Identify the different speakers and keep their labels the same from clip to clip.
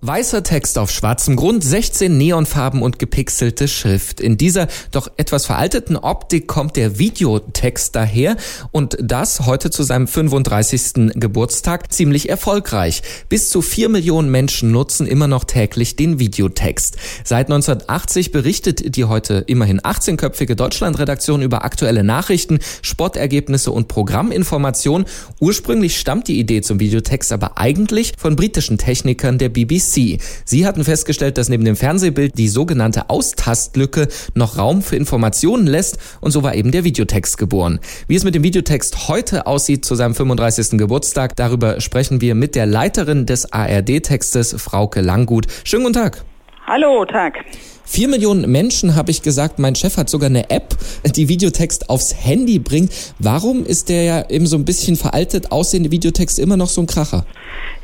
Speaker 1: Weißer Text auf schwarzem Grund, 16 Neonfarben und gepixelte Schrift. In dieser doch etwas veralteten Optik kommt der Videotext daher und das heute zu seinem 35. Geburtstag ziemlich erfolgreich. Bis zu vier Millionen Menschen nutzen immer noch täglich den Videotext. Seit 1980 berichtet die heute immerhin 18-köpfige Deutschlandredaktion über aktuelle Nachrichten, Sportergebnisse und Programminformationen. Ursprünglich stammt die Idee zum Videotext aber eigentlich von britischen Technikern der BBC. BBC. Sie hatten festgestellt, dass neben dem Fernsehbild die sogenannte Austastlücke noch Raum für Informationen lässt und so war eben der Videotext geboren. Wie es mit dem Videotext heute aussieht zu seinem 35. Geburtstag, darüber sprechen wir mit der Leiterin des ARD-Textes, Frauke Langgut. Schönen guten Tag.
Speaker 2: Hallo, Tag.
Speaker 1: Vier Millionen Menschen, habe ich gesagt. Mein Chef hat sogar eine App, die Videotext aufs Handy bringt. Warum ist der ja eben so ein bisschen veraltet aussehende Videotext immer noch so ein Kracher?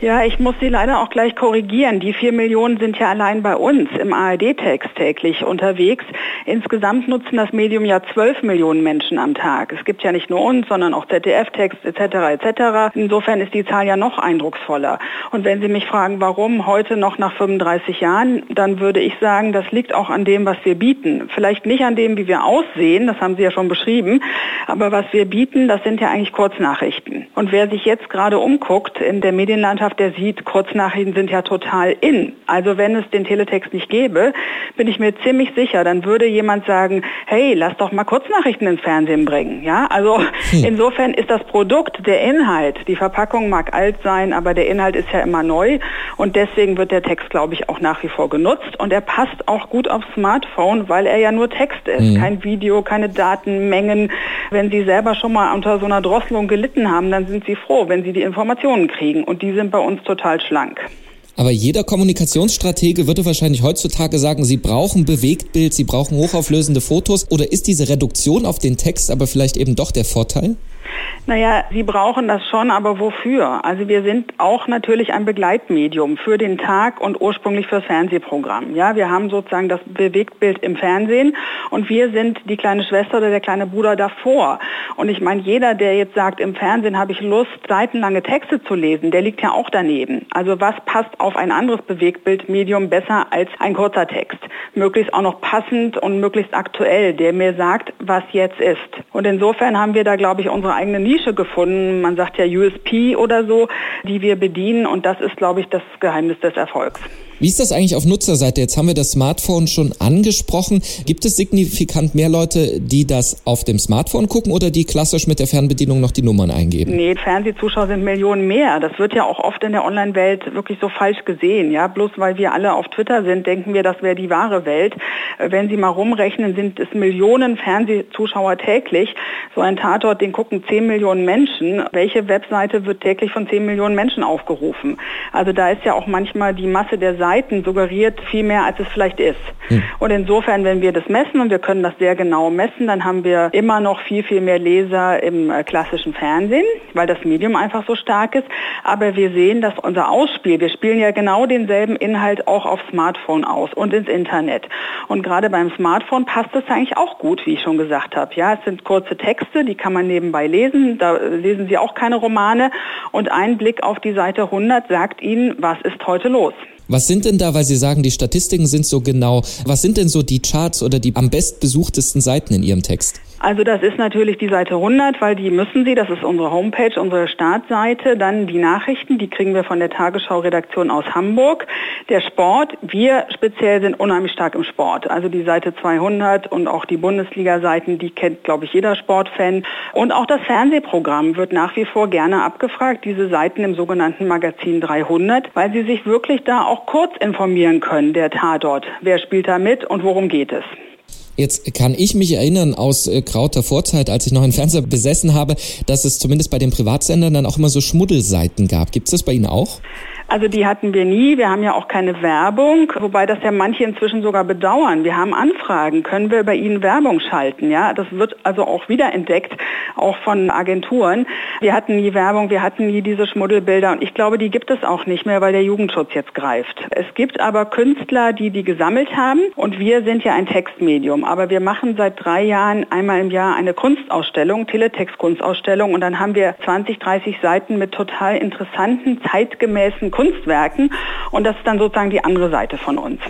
Speaker 2: Ja, ich muss Sie leider auch gleich korrigieren. Die vier Millionen sind ja allein bei uns im ARD-Text täglich unterwegs. Insgesamt nutzen das Medium ja zwölf Millionen Menschen am Tag. Es gibt ja nicht nur uns, sondern auch ZDF-Text etc. etc. Insofern ist die Zahl ja noch eindrucksvoller. Und wenn Sie mich fragen, warum heute noch nach 35 Jahren, dann würde ich sagen, das liegt auch an dem, was wir bieten. Vielleicht nicht an dem, wie wir aussehen, das haben Sie ja schon beschrieben, aber was wir bieten, das sind ja eigentlich Kurznachrichten. Und wer sich jetzt gerade umguckt in der Medienlandschaft, der sieht, Kurznachrichten sind ja total in. Also wenn es den Teletext nicht gäbe, bin ich mir ziemlich sicher, dann würde jemand sagen, hey, lass doch mal Kurznachrichten ins Fernsehen bringen. Ja, also hm. insofern ist das Produkt, der Inhalt, die Verpackung mag alt sein, aber der Inhalt ist ja immer neu und deswegen wird der Text, glaube ich, auch nach wie vor genutzt und er passt auch gut aufs Smartphone, weil er ja nur Text ist, mhm. kein Video, keine Datenmengen. Wenn Sie selber schon mal unter so einer Drosselung gelitten haben, dann sind Sie froh, wenn Sie die Informationen kriegen und die sind bei uns total schlank.
Speaker 1: Aber jeder Kommunikationsstratege würde wahrscheinlich heutzutage sagen, sie brauchen Bewegtbild, sie brauchen hochauflösende Fotos. Oder ist diese Reduktion auf den Text aber vielleicht eben doch der Vorteil?
Speaker 2: Naja, Sie brauchen das schon, aber wofür? Also wir sind auch natürlich ein Begleitmedium für den Tag und ursprünglich fürs Fernsehprogramm. Ja, wir haben sozusagen das Bewegtbild im Fernsehen und wir sind die kleine Schwester oder der kleine Bruder davor. Und ich meine, jeder, der jetzt sagt, im Fernsehen habe ich Lust, seitenlange Texte zu lesen, der liegt ja auch daneben. Also was passt auf ein anderes Bewegtbildmedium besser als ein kurzer Text? Möglichst auch noch passend und möglichst aktuell, der mir sagt, was jetzt ist. Und insofern haben wir da, glaube ich, unsere eigene Nische gefunden. Man sagt ja USP oder so, die wir bedienen. Und das ist, glaube ich, das Geheimnis des Erfolgs.
Speaker 1: Wie ist das eigentlich auf Nutzerseite? Jetzt haben wir das Smartphone schon angesprochen. Gibt es signifikant mehr Leute, die das auf dem Smartphone gucken oder die klassisch mit der Fernbedienung noch die Nummern eingeben?
Speaker 2: Nee, Fernsehzuschauer sind Millionen mehr. Das wird ja auch oft in der Online-Welt wirklich so falsch gesehen. Ja, bloß weil wir alle auf Twitter sind, denken wir, das wäre die wahre Welt. Wenn Sie mal rumrechnen, sind es Millionen Fernsehzuschauer täglich. So ein Tatort, den gucken 10 Millionen Menschen. Welche Webseite wird täglich von 10 Millionen Menschen aufgerufen? Also da ist ja auch manchmal die Masse der Seiten suggeriert viel mehr, als es vielleicht ist. Hm. Und insofern, wenn wir das messen, und wir können das sehr genau messen, dann haben wir immer noch viel, viel mehr Leser im äh, klassischen Fernsehen, weil das Medium einfach so stark ist. Aber wir sehen, dass unser Ausspiel, wir spielen ja genau denselben Inhalt auch auf Smartphone aus und ins Internet. Und gerade beim Smartphone passt es eigentlich auch gut, wie ich schon gesagt habe. Ja, es sind kurze Texte, die kann man nebenbei lesen. Da lesen Sie auch keine Romane. Und ein Blick auf die Seite 100 sagt Ihnen, was ist heute los.
Speaker 1: Was sind denn da, weil Sie sagen, die Statistiken sind so genau, was sind denn so die Charts oder die am bestbesuchtesten Seiten in Ihrem Text?
Speaker 2: Also das ist natürlich die Seite 100, weil die müssen Sie, das ist unsere Homepage, unsere Startseite. Dann die Nachrichten, die kriegen wir von der Tagesschau-Redaktion aus Hamburg. Der Sport, wir speziell sind unheimlich stark im Sport. Also die Seite 200 und auch die Bundesliga-Seiten, die kennt, glaube ich, jeder Sportfan. Und auch das Fernsehprogramm wird nach wie vor gerne abgefragt, diese Seiten im sogenannten Magazin 300, weil sie sich wirklich da auch kurz informieren können, der Tatort. Wer spielt da mit und worum geht es?
Speaker 1: Jetzt kann ich mich erinnern aus äh, krauter Vorzeit, als ich noch einen Fernseher besessen habe, dass es zumindest bei den Privatsendern dann auch immer so Schmuddelseiten gab. Gibt es das bei Ihnen auch?
Speaker 2: Also die hatten wir nie. Wir haben ja auch keine Werbung, wobei das ja manche inzwischen sogar bedauern. Wir haben Anfragen, können wir bei Ihnen Werbung schalten? Ja, das wird also auch wiederentdeckt, auch von Agenturen. Wir hatten nie Werbung, wir hatten nie diese Schmuddelbilder und ich glaube, die gibt es auch nicht mehr, weil der Jugendschutz jetzt greift. Es gibt aber Künstler, die die gesammelt haben und wir sind ja ein Textmedium, aber wir machen seit drei Jahren einmal im Jahr eine Kunstausstellung, Teletext-Kunstausstellung und dann haben wir 20, 30 Seiten mit total interessanten, zeitgemäßen Kunstwerken und das ist dann sozusagen die andere Seite von uns.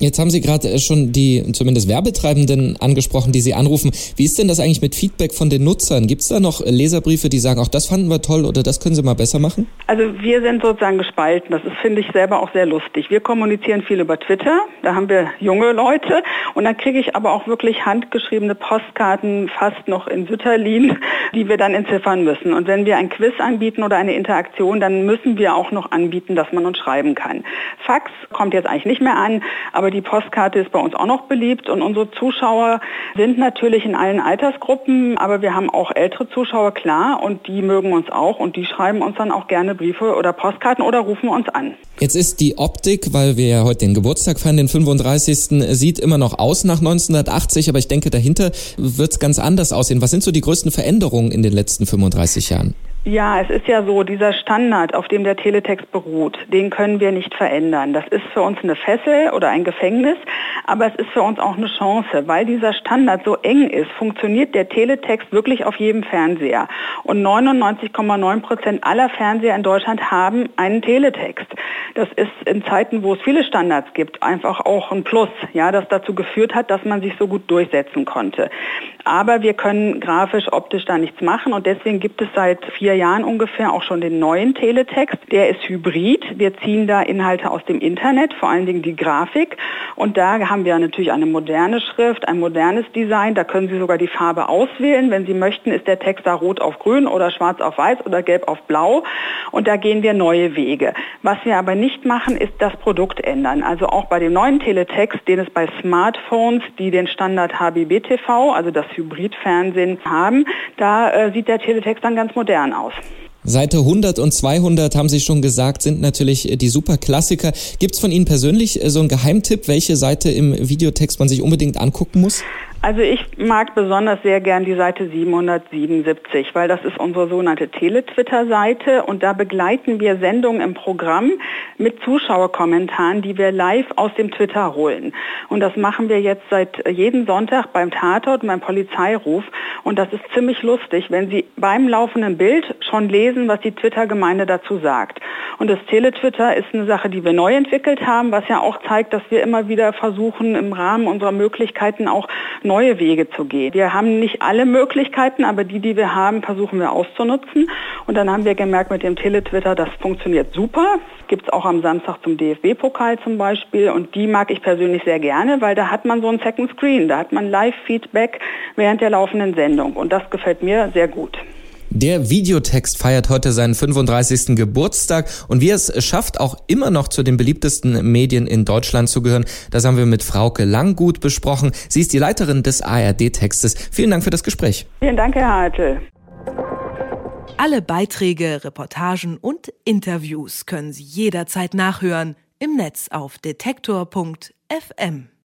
Speaker 1: Jetzt haben Sie gerade äh, schon die zumindest Werbetreibenden angesprochen, die Sie anrufen. Wie ist denn das eigentlich mit Feedback von den Nutzern? Gibt es da noch Leserbriefe, die sagen, auch das fanden wir toll oder das können Sie mal besser machen?
Speaker 2: Also wir sind sozusagen gespalten. Das finde ich, selber auch sehr lustig. Wir kommunizieren viel über Twitter. Da haben wir junge Leute. Und dann kriege ich aber auch wirklich handgeschriebene Postkarten, fast noch in Sütterlin, die wir dann entziffern müssen. Und wenn wir ein Quiz anbieten oder eine Interaktion, dann müssen wir auch noch anbieten, dass man uns schreiben kann. Fax kommt jetzt eigentlich nicht mehr an, aber aber die Postkarte ist bei uns auch noch beliebt und unsere Zuschauer sind natürlich in allen Altersgruppen, aber wir haben auch ältere Zuschauer, klar, und die mögen uns auch und die schreiben uns dann auch gerne Briefe oder Postkarten oder rufen uns an.
Speaker 1: Jetzt ist die Optik, weil wir ja heute den Geburtstag feiern, den 35. sieht immer noch aus nach 1980, aber ich denke, dahinter wird es ganz anders aussehen. Was sind so die größten Veränderungen in den letzten 35 Jahren?
Speaker 2: Ja, es ist ja so, dieser Standard, auf dem der Teletext beruht, den können wir nicht verändern. Das ist für uns eine Fessel oder ein Gefängnis, aber es ist für uns auch eine Chance, weil dieser Standard so eng ist, funktioniert der Teletext wirklich auf jedem Fernseher. Und 99,9 Prozent aller Fernseher in Deutschland haben einen Teletext. Das ist in Zeiten, wo es viele Standards gibt, einfach auch ein Plus, ja, das dazu geführt hat, dass man sich so gut durchsetzen konnte. Aber wir können grafisch, optisch da nichts machen und deswegen gibt es seit vier Jahren ungefähr auch schon den neuen Teletext. Der ist hybrid. Wir ziehen da Inhalte aus dem Internet, vor allen Dingen die Grafik. Und da haben wir natürlich eine moderne Schrift, ein modernes Design. Da können Sie sogar die Farbe auswählen. Wenn Sie möchten, ist der Text da rot auf grün oder schwarz auf weiß oder gelb auf blau. Und da gehen wir neue Wege. Was wir aber nicht machen, ist das Produkt ändern. Also auch bei dem neuen Teletext, den es bei Smartphones, die den Standard HBB-TV, also das Hybridfernsehen haben, da äh, sieht der Teletext dann ganz modern aus.
Speaker 1: Seite 100 und 200 haben Sie schon gesagt, sind natürlich die Superklassiker. Gibt es von Ihnen persönlich äh, so einen Geheimtipp, welche Seite im Videotext man sich unbedingt angucken muss?
Speaker 2: Also ich mag besonders sehr gern die Seite 777, weil das ist unsere sogenannte Tele-Twitter-Seite und da begleiten wir Sendungen im Programm mit Zuschauerkommentaren, die wir live aus dem Twitter holen. Und das machen wir jetzt seit jeden Sonntag beim Tatort, beim Polizeiruf und das ist ziemlich lustig, wenn Sie beim laufenden Bild schon lesen, was die Twitter-Gemeinde dazu sagt. Und das Tele-Twitter ist eine Sache, die wir neu entwickelt haben, was ja auch zeigt, dass wir immer wieder versuchen, im Rahmen unserer Möglichkeiten auch neue Wege zu gehen. Wir haben nicht alle Möglichkeiten, aber die, die wir haben, versuchen wir auszunutzen. Und dann haben wir gemerkt mit dem Teletwitter, das funktioniert super. Gibt es auch am Samstag zum DFB-Pokal zum Beispiel. Und die mag ich persönlich sehr gerne, weil da hat man so ein Second Screen. Da hat man Live-Feedback während der laufenden Sendung. Und das gefällt mir sehr gut.
Speaker 1: Der Videotext feiert heute seinen 35. Geburtstag und wie es schafft, auch immer noch zu den beliebtesten Medien in Deutschland zu gehören, das haben wir mit Frauke Langgut besprochen. Sie ist die Leiterin des ARD-Textes. Vielen Dank für das Gespräch.
Speaker 2: Vielen Dank, Herr Hartl.
Speaker 3: Alle Beiträge, Reportagen und Interviews können Sie jederzeit nachhören im Netz auf detektor.fm.